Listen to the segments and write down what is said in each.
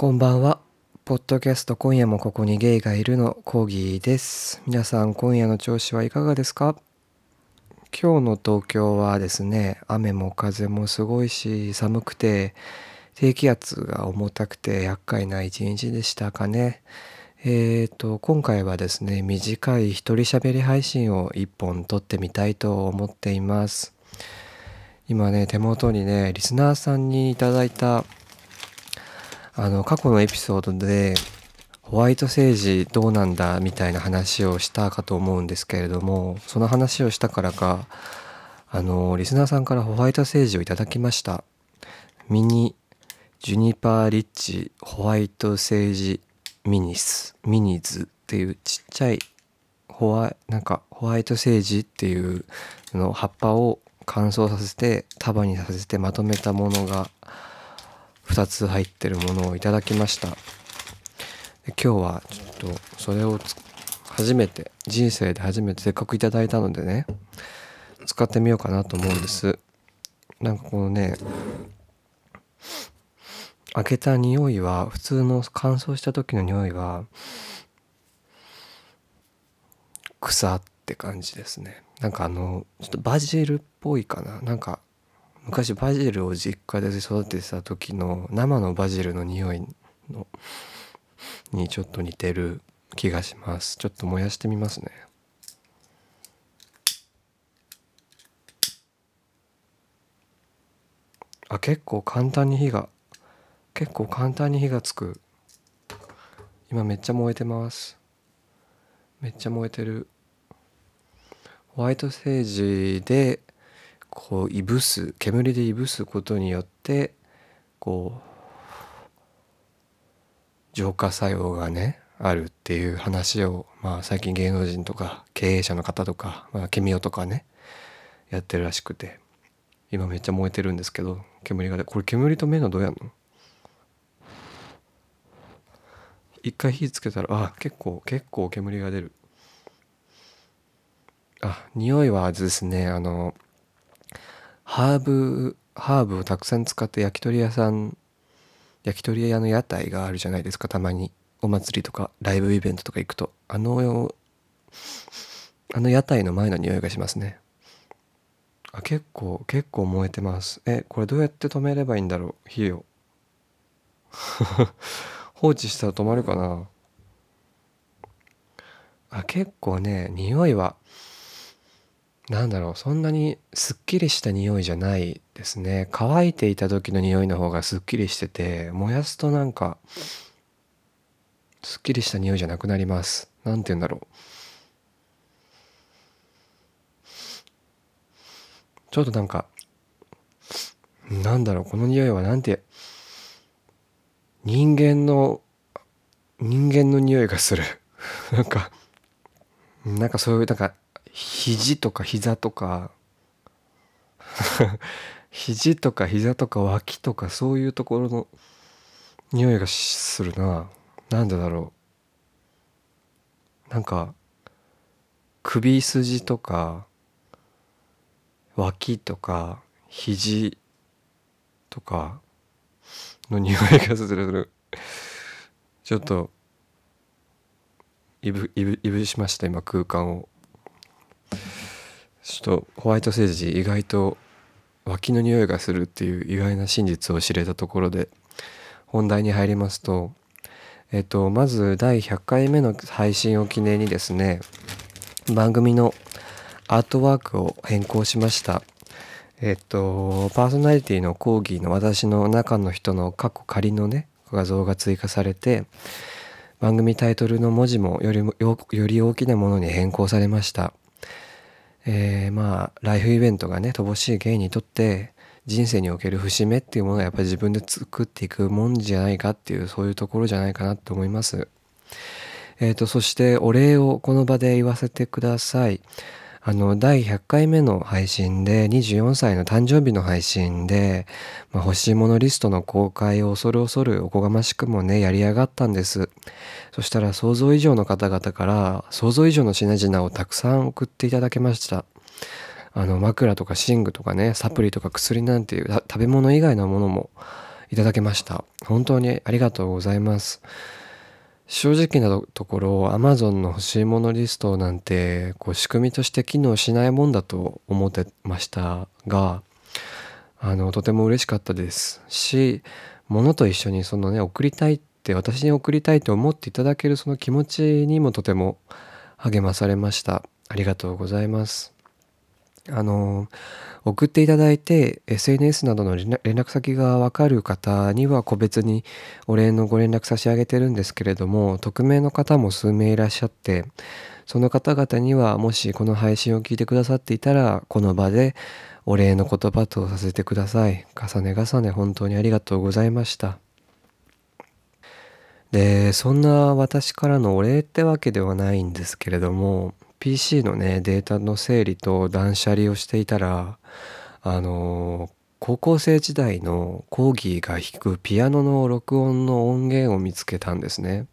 こんばんは。ポッドキャスト今夜もここにゲイがいるのコーギーです。皆さん今夜の調子はいかがですか？今日の東京はですね、雨も風もすごいし寒くて低気圧が重たくて厄介な一日でしたかね。えーと、今回はですね、短い一人喋り配信を一本撮ってみたいと思っています。今ね、手元にね、リスナーさんにいただいたあの過去のエピソードでホワイト政治どうなんだみたいな話をしたかと思うんですけれどもその話をしたからかあのリスナーさんからホワイト政治をいただきました。ミニジュニパーリッチホワイト政治ミニスミニズっていうちっちゃいホワなんかホワイト政治っていうの葉っぱを乾燥させて束にさせてまとめたものが2つ入ってるものをいただきました。今日はちょっとそれを初めて人生で初めてせっかくいただいたのでね使ってみようかなと思うんです。なんかこのね開けた匂いは普通の乾燥した時の匂いは草って感じですね。なんかあのちょっとバジルっぽいかな。なんか昔バジルを実家で育ててた時の生のバジルの匂いのにちょっと似てる気がします。ちょっと燃やしてみますね。あ結構簡単に火が結構簡単に火がつく。今めっちゃ燃えてます。めっちゃ燃えてる。ホワイト政治でこういぶす煙でいぶすことによってこう浄化作用がねあるっていう話をまあ最近芸能人とか経営者の方とか、まあ、ケミオとかねやってるらしくて今めっちゃ燃えてるんですけど煙がこれ煙と目のどうやんの？一回火つけたらあ結構結構煙が出る。あ匂いはですねあのハーブハーブをたくさん使って焼き鳥屋さん焼き鳥屋の屋台があるじゃないですかたまに。お祭りとかライブイベントとか行くと。あのあの屋台の前の匂いがしますね。あ結構結構燃えてます。えこれどうやって止めればいいんだろう？火を。放置したら止まるかな？あ結構ね匂いはなんだろうそんなにすっきりした匂いじゃないですね。乾いていた時の匂いの方がすっきりしてて燃やすとなんかすっきりした匂いじゃなくなります。なんて言うんだろう。ちょっとなんかなんだろうこの匂いはなんて人間の人間の匂いがする。なんかなんかそういうなんか肘とか膝とか 肘とか膝とか脇とかそういうところの匂いがするな。なんでだろう。なんか首筋とか脇とか肘とかの匂いがする。ちょっといぶいぶいぶしました今空間を。ちょっとホワイト政治意外と脇の匂いがするっていう意外な真実を知れたところで本題に入りますとえっとまず第100回目の配信を記念にですね番組のアートワークを変更しました。えっとパーソナリティの講義の私の中の人の過去仮のね画像が追加されて番組タイトルの文字もよりもより大きなものに変更されました。えー、まあライフイベントがね乏しい芸にとって人生における節目っていうものはやっぱり自分で作っていくもんじゃないかっていうそういうところじゃないかなと思います。えーとそしてお礼をこの場で言わせてください。あの第100回目の配信で24歳の誕生日の配信で、まあ、欲しいものリストの公開を恐る恐るおこがましくもねやりやがったんですそしたら想像以上の方々から想像以上の品々をたくさん送っていただけましたあの枕とか寝具とかねサプリとか薬なんていう食べ物以外のものもいただけました。本当にありがとうございます。正直なところ Amazon の欲しいものリストなんてこう仕組みとして機能しないもんだと思ってましたがあのとても嬉しかったです。し物と一緒にそのね送りたいって私に送りたいと思っていただけるその気持ちにもとても励まされました。ありがとうございます。あの送っていただいて SNS などの連絡先がわかる方には個別にお礼のご連絡差し上げてるんですけれども匿名の方も数名いらっしゃってその方々にはもしこの配信を聞いてくださっていたらこの場でお礼の言葉とさせてください。重ね重ね本当にありがとうございました。でそんな私からのお礼ってわけではないんですけれども PC のねデータの整理と断捨離をしていたらあの高校生時代の講義が弾くピアノの録音の音源を見つけたんですね。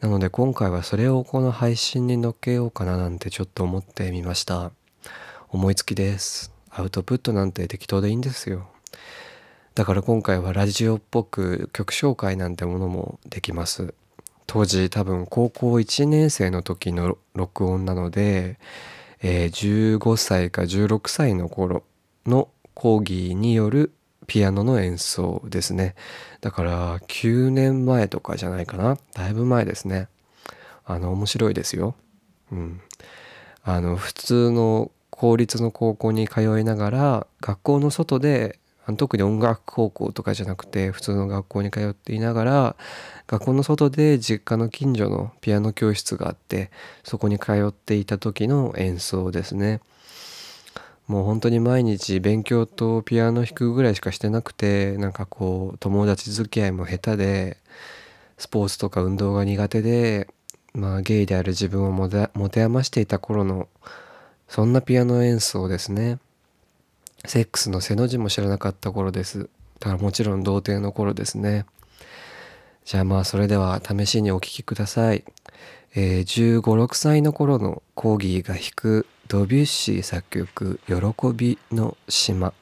なので今回はそれをこの配信に乗っけようかななんてちょっと思ってみました。思いつきです。アウトプットなんて適当でいいんですよ。だから今回はラジオっぽく曲紹介なんてものもできます。当時多分高校1年生の時の録音なので、えー、15歳か16歳の頃の講義によるピアノの演奏ですね。だから9年前とかじゃないかな。だいぶ前ですね。あの面白いですよ。うん。あの普通の公立の高校に通いながら学校の外で特に音楽高校とかじゃなくて普通の学校に通っていながら学校の外で実家の近所のピアノ教室があってそこに通っていた時の演奏ですねもう本当に毎日勉強とピアノ弾くぐらいしかしてなくてなんかこう友達付き合いも下手でスポーツとか運動が苦手でまあゲイである自分を持て余していた頃のそんなピアノ演奏ですね。セックスの背の字も知らなかった頃です。だからもちろん童貞の頃ですね。じゃあまあそれでは試しにお聴きください。えー、15、6歳の頃のコーギーが弾くドビュッシー作曲「喜びの島」。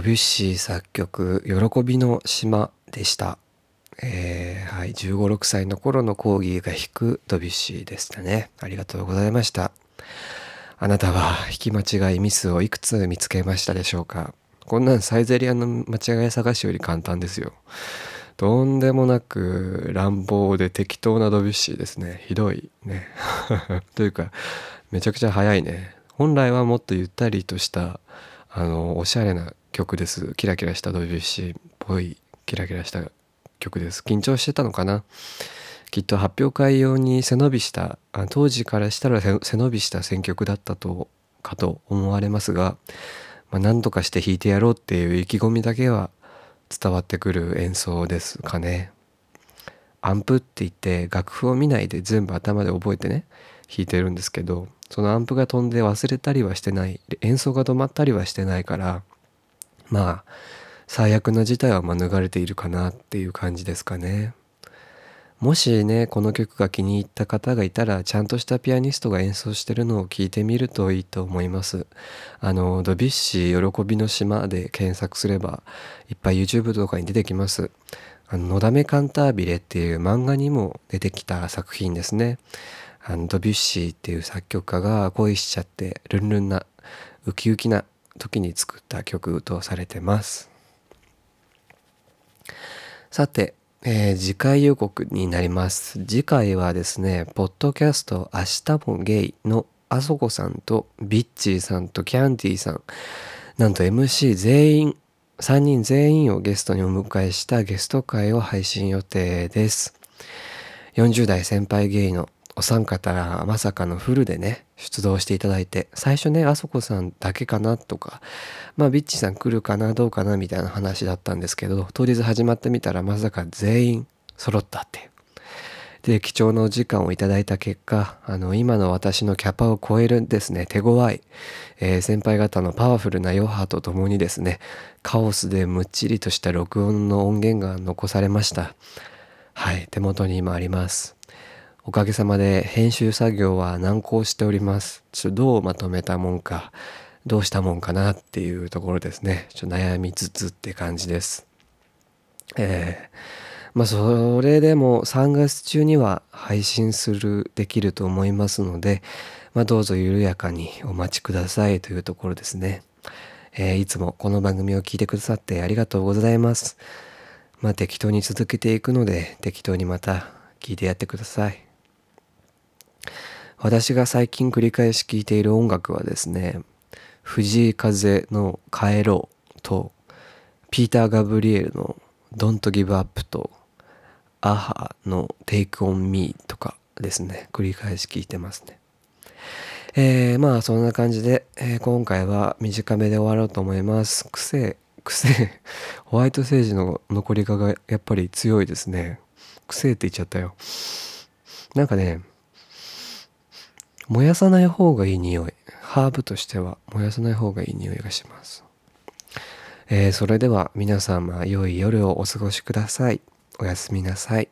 ドビュッシー作曲「喜びの島」でした。えー、はい、15、6歳の頃のコーギーが弾くドビュッシーでしたね。ありがとうございました。あなたは弾き間違いミスをいくつ見つけましたでしょうか？こんなんサイゼリアの間違い探しより簡単ですよ。とんでもなく乱暴で適当なドビュッシーですね。ひどいね。というか、めちゃくちゃ早いね。本来はもっとゆったりとした、あの、おしゃれな曲です。キラキラしたドビュッシーっぽいキラキラした曲です。緊張してたのかな？きっと発表会用に背伸びしたあ当時からしたら背伸びした選曲だったとかと思われますが、まあ、何とかして弾いてやろうっていう意気込みだけは伝わってくる演奏ですかね。アンプって言って楽譜を見ないで全部頭で覚えてね弾いてるんですけどそのアンプが飛んで忘れたりはしてない演奏が止まったりはしてないからまあ最悪の事態は免れているかなっていう感じですかね。もしねこの曲が気に入った方がいたらちゃんとしたピアニストが演奏してるのを聞いてみるといいと思います。あのドビュッシー喜びの島で検索すればいっぱい YouTube とかに出てきます。あののだめカンタービレっていう漫画にも出てきた作品ですね。あのドビュッシーっていう作曲家が恋しちゃってルンルンなウキウキな時に作った曲とされてますさてえー、次回予告になります。次回はですね、ポッドキャスト明日もゲイのあそこさんとビッチーさんとキャンディーさん、なんと MC 全員、3人全員をゲストにお迎えしたゲスト会を配信予定です。40代先輩ゲイのお三方まさかのフルでね、出動していただいて、最初ね、あそこさんだけかなとか、まあビッチさん来るかなどうかなみたいな話だったんですけど、当日始まってみたらまさか全員揃ったっていう。で、貴重なお時間をいただいた結果、あの、今の私のキャパを超えるんですね、手強い、えー、先輩方のパワフルな余波とともにですね、カオスでむっちりとした録音の音源が残されました。はい、手元に今あります。おかげさまで編集作業は難航しております。ちょっとどうまとめたもんか、どうしたもんかなっていうところですね。ちょっと悩みつつって感じです。えー、まあそれでも3月中には配信する、できると思いますので、まあどうぞ緩やかにお待ちくださいというところですね。えー、いつもこの番組を聞いてくださってありがとうございます。まあ適当に続けていくので適当にまた聞いてやってください。私が最近繰り返し聴いている音楽はですね、藤井風の帰ろうと、ピーター・ガブリエルの Don't Give Up と、アハの Take On Me とかですね、繰り返し聴いてますね。えー、まあそんな感じで、えー、今回は短めで終わろうと思います。癖、癖、ホワイトセージの残りががやっぱり強いですね。癖って言っちゃったよ。なんかね、燃やさない方がいい匂い。ハーブとしては燃やさない方がいい匂いがします。えー、それでは皆様良い夜をお過ごしください。おやすみなさい。